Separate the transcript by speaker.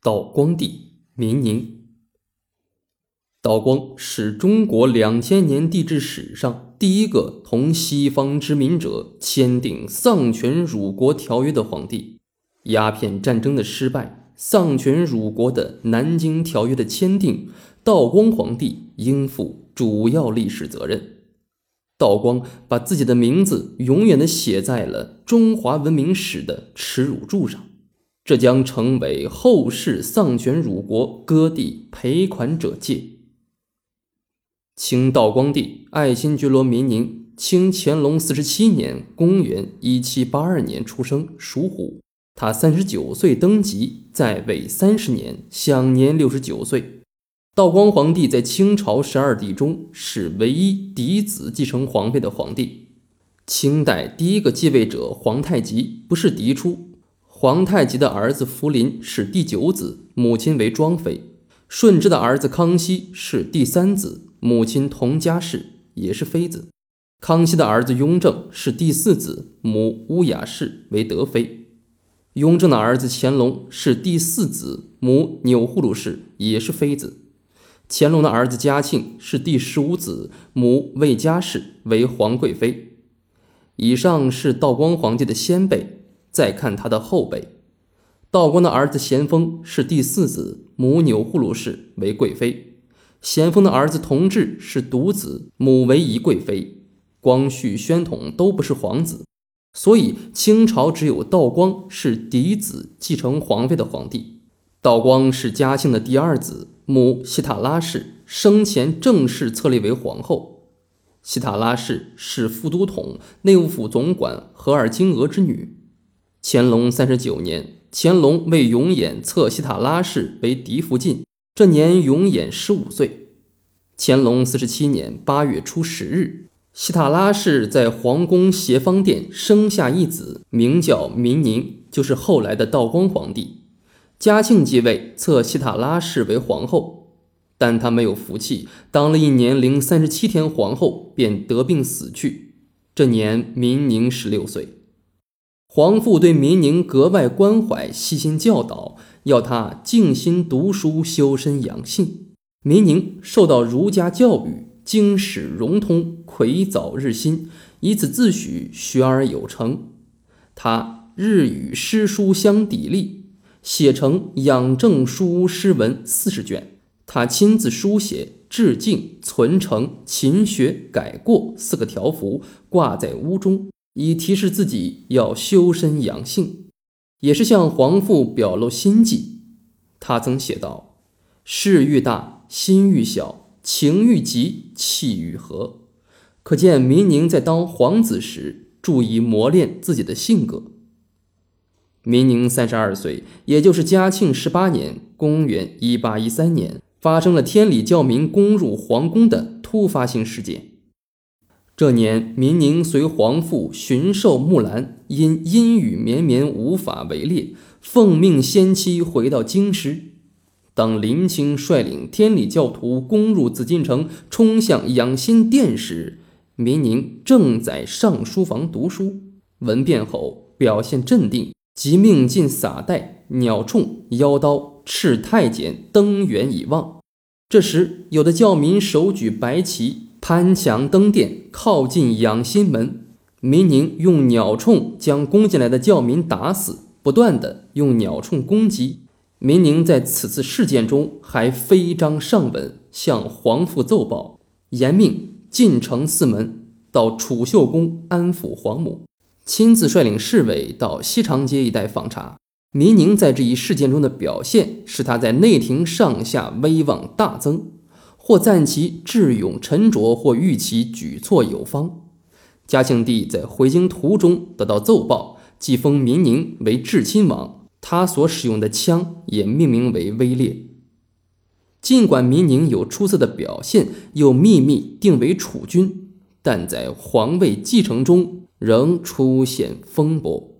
Speaker 1: 道光帝明宁。道光是中国两千年帝制史上第一个同西方殖民者签订丧权辱国条约的皇帝。鸦片战争的失败，丧权辱国的南京条约的签订，道光皇帝应负主要历史责任。道光把自己的名字永远的写在了中华文明史的耻辱柱上。这将成为后世丧权辱国、割地赔款者戒。清道光帝爱新觉罗明宁，清乾隆四十七年（公元一七八二年）出生，属虎。他三十九岁登基，在位三十年，享年六十九岁。道光皇帝在清朝十二帝中是唯一嫡子继承皇位的皇帝。清代第一个继位者皇太极不是嫡出。皇太极的儿子福临是第九子，母亲为庄妃；顺治的儿子康熙是第三子，母亲佟佳氏也是妃子；康熙的儿子雍正是第四子，母乌雅氏为德妃；雍正的儿子乾隆是第四子，母钮祜禄氏也是妃子；乾隆的儿子嘉庆是第十五子，母魏佳氏为皇贵妃。以上是道光皇帝的先辈。再看他的后辈，道光的儿子咸丰是第四子，母钮祜禄氏为贵妃；咸丰的儿子同治是独子，母为仪贵妃。光绪、宣统都不是皇子，所以清朝只有道光是嫡子继承皇位的皇帝。道光是嘉庆的第二子，母希塔拉氏生前正式册立为皇后。希塔拉氏是副都统、内务府总管和尔金额之女。乾隆三十九年，乾隆为永琰册西塔拉氏为嫡福晋，这年永琰十五岁。乾隆四十七年八月初十日，西塔拉氏在皇宫协芳殿生下一子，名叫明宁，就是后来的道光皇帝。嘉庆继位，册西塔拉氏为皇后，但她没有福气，当了一年零三十七天皇后，便得病死去。这年明宁十六岁。皇父对明宁格外关怀，细心教导，要他静心读书，修身养性。明宁受到儒家教育，经史融通，魁藻日新，以此自诩学而有成。他日与诗书相砥砺，写成《养正书屋诗文》四十卷。他亲自书写“致敬、存诚、勤学、改过”四个条幅，挂在屋中。以提示自己要修身养性，也是向皇父表露心迹。他曾写道：“事愈大，心愈小；情愈急，气愈和。”可见明宁在当皇子时注意磨练自己的性格。明宁三十二岁，也就是嘉庆十八年（公元一八一三年），发生了天理教民攻入皇宫的突发性事件。这年，民宁随皇父巡狩木兰，因阴雨绵绵无法围猎，奉命先妻回到京师。当林清率领天理教徒攻入紫禁城，冲向养心殿时，民宁正在上书房读书。闻变后，表现镇定，即命尽撒袋、鸟铳、腰刀，敕太监登辕以望。这时，有的教民手举白旗。攀墙登殿，靠近养心门。民宁用鸟铳将攻进来的教民打死，不断的用鸟铳攻击。民宁在此次事件中还飞章上文，向皇父奏报，严命进城四门，到储秀宫安抚皇母，亲自率领侍卫到西长街一带访查。民宁在这一事件中的表现，使他在内廷上下威望大增。或赞其智勇沉着，或誉其举措有方。嘉庆帝在回京途中得到奏报，即封民宁为至亲王，他所使用的枪也命名为威烈。尽管民宁有出色的表现，又秘密定为储君，但在皇位继承中仍出现风波。